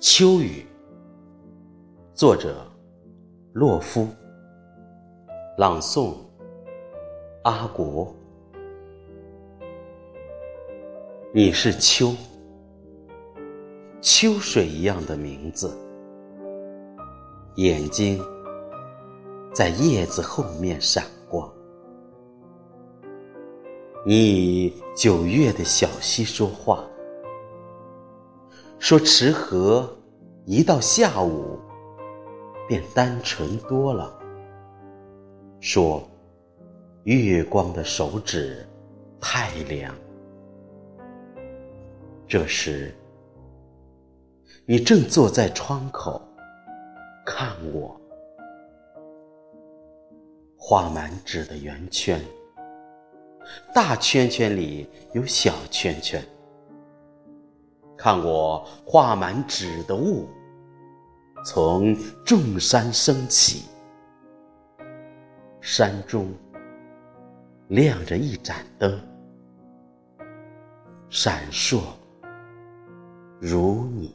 秋雨，作者：洛夫，朗诵：阿国。你是秋，秋水一样的名字，眼睛在叶子后面闪光。你以九月的小溪说话。说池河一到下午便单纯多了。说月光的手指太凉。这时你正坐在窗口看我，画满纸的圆圈，大圈圈里有小圈圈。看我画满纸的雾，从众山升起，山中亮着一盏灯，闪烁如你。